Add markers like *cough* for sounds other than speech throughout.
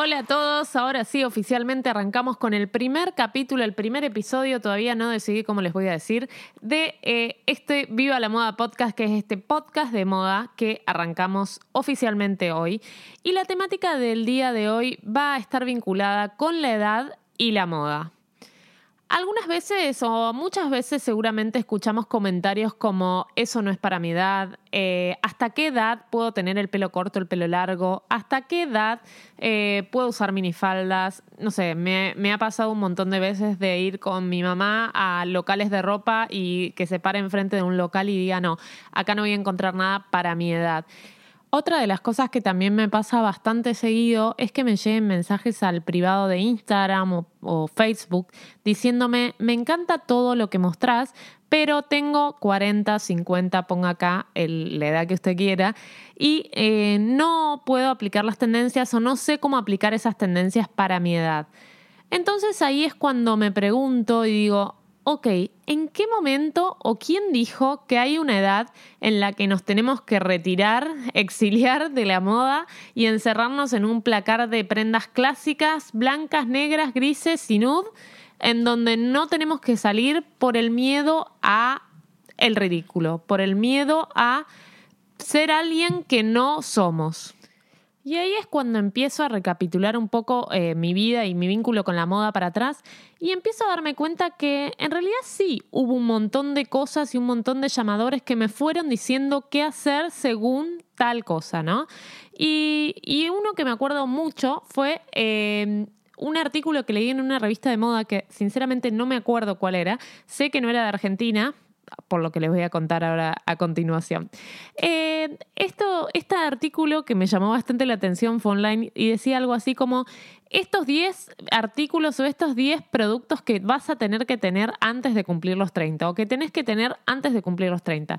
Hola a todos, ahora sí, oficialmente arrancamos con el primer capítulo, el primer episodio, todavía no decidí cómo les voy a decir, de eh, este Viva la Moda Podcast, que es este podcast de moda que arrancamos oficialmente hoy. Y la temática del día de hoy va a estar vinculada con la edad y la moda. Algunas veces o muchas veces seguramente escuchamos comentarios como eso no es para mi edad, eh, hasta qué edad puedo tener el pelo corto, el pelo largo, hasta qué edad eh, puedo usar minifaldas. No sé, me, me, ha pasado un montón de veces de ir con mi mamá a locales de ropa y que se pare enfrente de un local y diga no, acá no voy a encontrar nada para mi edad. Otra de las cosas que también me pasa bastante seguido es que me lleguen mensajes al privado de Instagram o, Facebook diciéndome, me encanta todo lo que mostrás, pero tengo 40, 50, ponga acá la edad que usted quiera, y eh, no puedo aplicar las tendencias o no sé cómo aplicar esas tendencias para mi edad. Entonces ahí es cuando me pregunto y digo, ok, ¿en qué momento o quién dijo que hay una edad en la que nos tenemos que retirar, *laughs* exiliar de la moda y encerrarnos en un placar de prendas clásicas, blancas, negras, grises y nude, en donde no tenemos que salir por el miedo a el ridículo, por el miedo a ser alguien que no somos? Y ahí es cuando empiezo a recapitular un poco eh, mi vida y mi vínculo con la moda para atrás y empiezo a darme cuenta que en realidad sí hubo un montón de cosas y un montón de llamadores que me fueron diciendo qué hacer según tal cosa, ¿no? Y, uno que me acuerdo mucho fue em, un artículo que leí en una revista de moda que sinceramente no me acuerdo cuál era, sé que no era de Argentina, por lo que les voy a contar ahora a continuación. Eh, esto, este artículo que me llamó bastante la atención fue online y decía algo así como estos 10 artículos o estos 10 productos que vas a tener que tener antes de cumplir los 30 o que tenés que tener antes de cumplir los 30.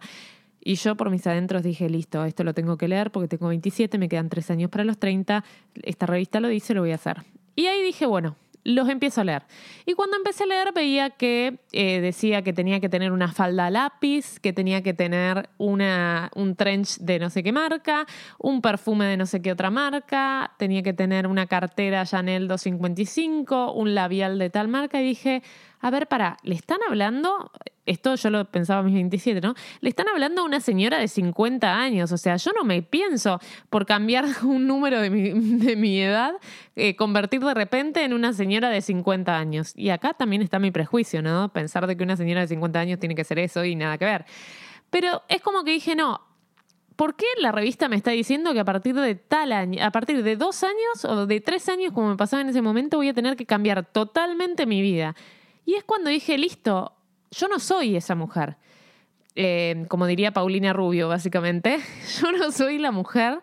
Y yo por mis adentros dije, listo, esto lo tengo que leer porque tengo 27, me quedan 3 años para los 30, esta revista lo dice, lo voy a hacer. Y ahí dije, bueno, los empiezo a leer. Y cuando empecé a leer veía que eh, decía que tenía que tener una falda lápiz, que tenía que tener una, un trench de no sé qué marca, un perfume de no sé qué otra marca, tenía que tener una cartera Chanel 255, un labial de tal marca y dije, a ver, para, ¿le están hablando? Esto yo lo pensaba a mis 27, ¿no? Le están hablando a una señora de 50 años. O sea, yo no me pienso por cambiar *laughs* un número de mi, edad, eh, convertir de repente en una señora de 50 años. Y acá también está mi prejuicio, ¿no? Pensar de que una señora de 50 años tiene que ser eso y nada que ver. Pero es como que dije, no, ¿por qué la revista me está diciendo que a partir de tal año, a partir de dos años o de tres años, como me pasaba en ese momento, voy a tener que cambiar totalmente mi vida? Y es cuando dije, listo, yo no soy esa mujer. Eh, como diría Paulina Rubio, básicamente, *laughs* yo no soy la mujer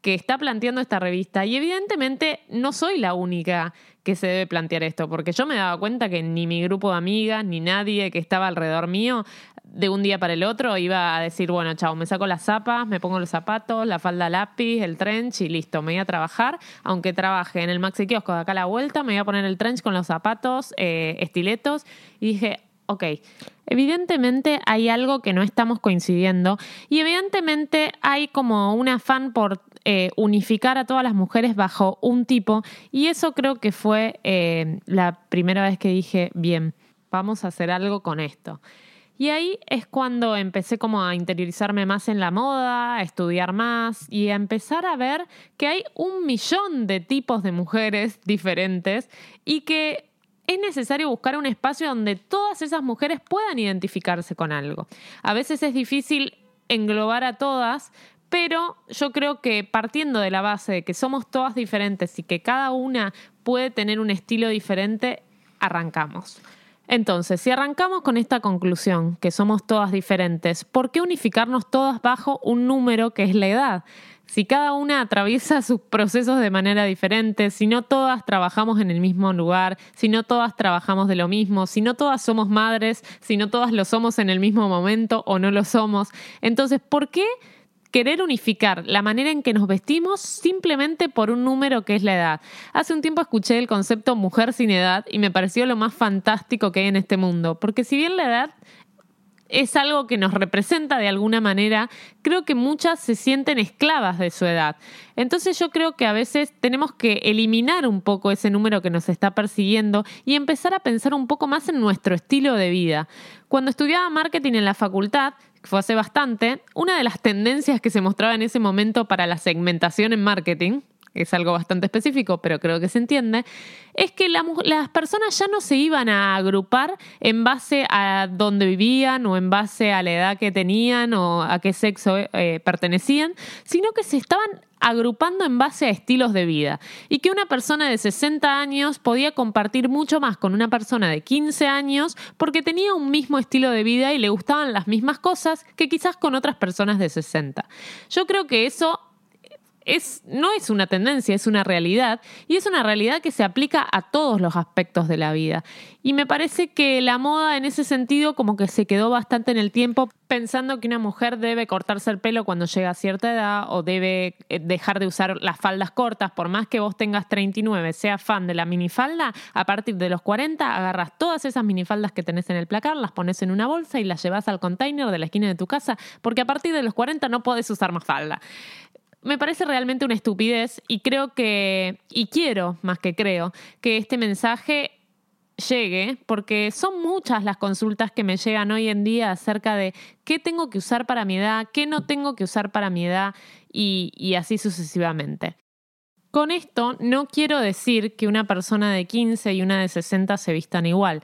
que está planteando esta revista. Y evidentemente no soy la única que se debe plantear esto, porque yo me daba cuenta que ni mi grupo de amigas, ni nadie que estaba alrededor mío, de un día para el otro iba a decir, bueno, chao, me saco las zapas, me pongo los zapatos, la falda lápiz, el trench y listo, me voy a trabajar, aunque trabaje en el maxi kiosco de acá a la vuelta, me voy a poner el trench con los zapatos, eh, estiletos y dije, ok, evidentemente hay algo que no estamos coincidiendo y evidentemente hay como un afán por eh, unificar a todas las mujeres bajo un tipo y eso creo que fue eh, la primera vez que dije, bien, vamos a hacer algo con esto. Y ahí es cuando empecé como a interiorizarme más en la moda, a estudiar más y a empezar a ver que hay un millón de tipos de mujeres diferentes y que es necesario buscar un espacio donde todas esas mujeres puedan identificarse con algo. A veces es difícil englobar a todas, pero yo creo que partiendo de la base de que somos todas diferentes y que cada una puede tener un estilo diferente, arrancamos. Entonces, si arrancamos con esta conclusión, que somos todas diferentes, ¿por qué unificarnos todas bajo un número que es la edad? Si cada una atraviesa sus procesos de manera diferente, si no todas trabajamos en el mismo lugar, si no todas trabajamos de lo mismo, si no todas somos madres, si no todas lo somos en el mismo momento o no lo somos, entonces, ¿por qué? querer unificar la manera en que nos vestimos simplemente por un número que es la edad. Hace un tiempo escuché el concepto mujer sin edad y me pareció lo más fantástico que hay en este mundo, porque si bien la edad es algo que nos representa de alguna manera, creo que muchas se sienten esclavas de su edad. Entonces yo creo que a veces tenemos que eliminar un poco ese número que nos está persiguiendo y empezar a pensar un poco más en nuestro estilo de vida. Cuando estudiaba marketing en la facultad, fue hace bastante, una de las tendencias que se mostraba en ese momento para la segmentación en marketing, es algo bastante específico, pero creo que se entiende, es que las personas ya no se iban a agrupar en base a dónde vivían o en base a la edad que tenían o a qué sexo eh, pertenecían, sino que se estaban agrupando en base a estilos de vida y que una persona de 60 años podía compartir mucho más con una persona de 15 años porque tenía un mismo estilo de vida y le gustaban las mismas cosas que quizás con otras personas de 60. Yo creo que eso no es una tendencia, es una realidad y es una realidad que se aplica a todos los aspectos de la vida. Y me parece que la moda en ese sentido como que se quedó bastante en el tiempo pensando que una mujer debe cortarse el pelo cuando llega a cierta edad o debe eh, dejar de usar las faldas cortas, por más que vos tengas 39, seas fan de la minifalda, a partir de los 40 agarras todas esas minifaldas que tenés en el placar, las pones en una bolsa y las llevas al container de la esquina de tu casa, porque a partir de los 40 no podés usar más falda me parece realmente una estupidez y creo que, y quiero más que creo, que este mensaje llegue, porque son muchas las consultas que me llegan hoy en día acerca de qué tengo que usar para mi edad, qué no tengo que usar para mi edad y, y así sucesivamente. Con esto no quiero decir que una persona de 15 y una de 60 se vistan igual.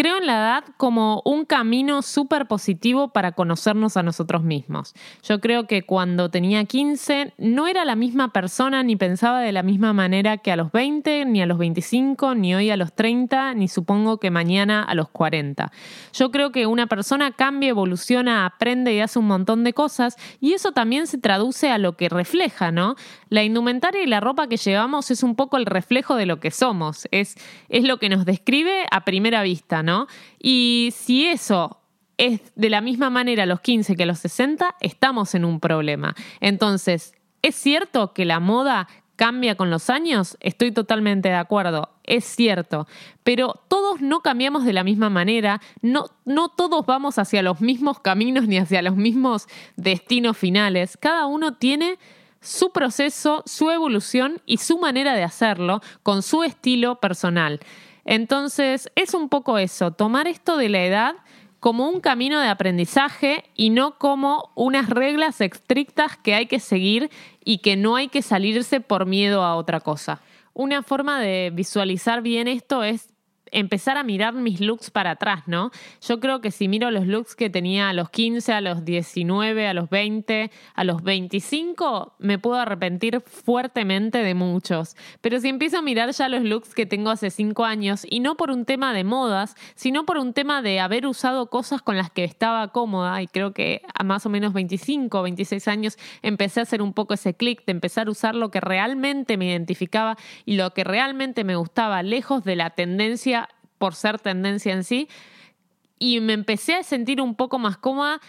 Creo en la edad como un camino súper positivo para conocernos a nosotros mismos. Yo creo que cuando tenía 15 no era la misma persona ni pensaba de la misma manera que a los 20, ni a los 25, ni hoy a los 30, ni supongo que mañana a los 40. Yo creo que una persona cambia, evoluciona, aprende y hace un montón de cosas y eso también se traduce a lo que refleja, ¿no? La indumentaria y la ropa que llevamos es un poco el reflejo de lo que somos, es, es lo que nos describe a primera vista, ¿no? Y si eso es de la misma manera a los 15 que a los 60, estamos en un problema. Entonces, ¿es cierto que la moda cambia con los años? Estoy totalmente de acuerdo, es cierto, pero todos no cambiamos de la misma manera, no, no todos vamos hacia los mismos caminos ni hacia los mismos destinos finales, cada uno tiene su proceso, su evolución y su manera de hacerlo con su estilo personal. Entonces, es un poco eso, tomar esto de la edad como un camino de aprendizaje y no como unas reglas estrictas que hay que seguir y que no hay que salirse por miedo a otra cosa. Una forma de visualizar bien esto es empezar a mirar mis looks para atrás, ¿no? Yo creo que si miro los looks que tenía a los 15, a los 19, a los 20, a los 25, me puedo arrepentir fuertemente de muchos. Pero si empiezo a mirar ya los looks que tengo hace 5 años, y no por un tema de modas, sino por un tema de haber usado cosas con las que estaba cómoda, y creo que a más o menos 25, 26 años empecé a hacer un poco ese clic de empezar a usar lo que realmente me identificaba y lo que realmente me gustaba, lejos de la tendencia por ser tendencia en sí, y me empecé a sentir un poco más cómoda.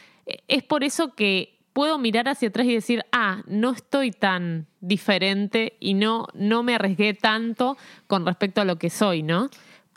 Es por eso que puedo mirar hacia atrás y decir, ah, no estoy tan diferente y no, no me arriesgué tanto con respecto a lo que soy, ¿no?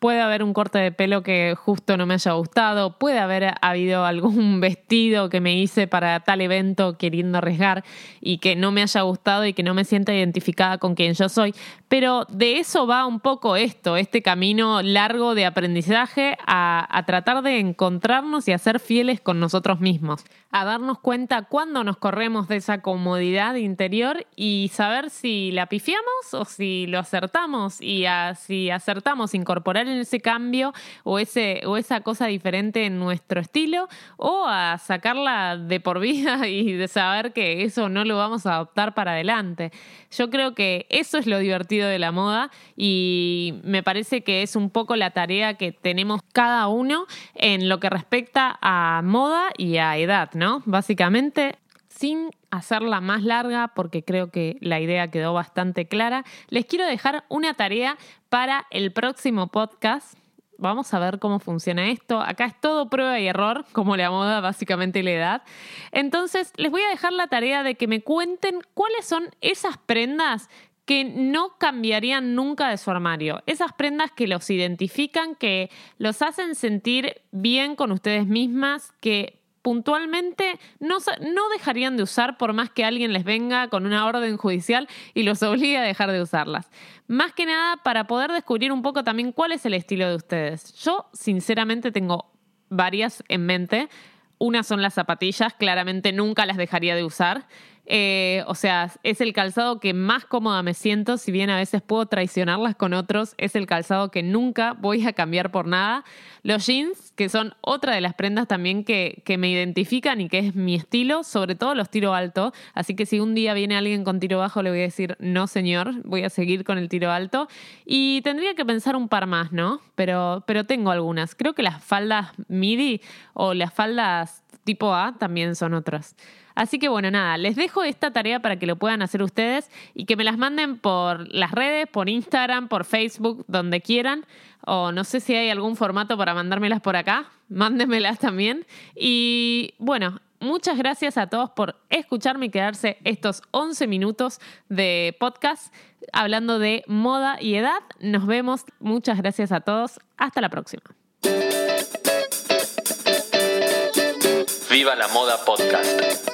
Puede haber un corte de pelo que justo no me haya gustado, puede haber habido algún *laughs* vestido que me hice para tal evento queriendo arriesgar y que no me haya gustado y que no me sienta identificada con quien yo soy. Pero de eso va un poco esto, este camino largo de aprendizaje a, a tratar de encontrarnos y a ser fieles con nosotros mismos, a darnos cuenta cuándo nos corremos de esa comodidad interior y saber si la pifiamos o si lo acertamos y si acertamos incorporar en ese cambio o, ese, o esa cosa diferente en nuestro estilo o a sacarla de por vida *laughs* y de saber que eso no lo vamos a adoptar para adelante. Yo creo que eso es lo divertido de la moda y me parece que es un poco la tarea que tenemos cada uno en lo que respecta a moda y a edad, ¿no? Básicamente, sin hacerla más larga, porque creo que la idea quedó bastante clara, les quiero dejar una tarea para el próximo podcast. Vamos a ver cómo funciona esto. Acá es todo prueba y error, como la moda, básicamente la edad. Entonces, les voy a dejar la tarea de que me cuenten cuáles son esas prendas que no cambiarían nunca de su armario. Esas prendas que los identifican, que los hacen sentir bien con ustedes mismas, que puntualmente no, no dejarían de usar por más que alguien les venga con una orden judicial y los obligue a dejar de usarlas. Más que nada para poder descubrir un poco también cuál es el estilo de ustedes. Yo sinceramente tengo varias en mente. Una son las zapatillas, claramente nunca las dejaría de usar. Eh, o sea, es el calzado que más cómoda me siento, si bien a veces puedo traicionarlas con otros, es el calzado que nunca voy a cambiar por nada. Los jeans, que son otra de las prendas también que, me identifican y que es mi estilo, sobre todo los tiro alto. Así que si un día viene alguien con tiro bajo, le voy a decir, no señor, voy a seguir con el tiro alto. Y tendría que pensar un par más, ¿no? Pero, pero tengo algunas. Creo que las faldas midi o las faldas tipo A también son otras. Así que bueno, nada, les dejo esta tarea para que lo puedan hacer ustedes y que me las manden por las redes, por Instagram, por Facebook, donde quieran. O no sé si hay algún formato para mandármelas por acá. *laughs* Mándenmelas también. Y bueno, muchas gracias a todos por escucharme y quedarse estos 11 minutos de podcast hablando de moda y edad. Nos vemos. Muchas gracias a todos. Hasta la próxima. Viva la Moda Podcast.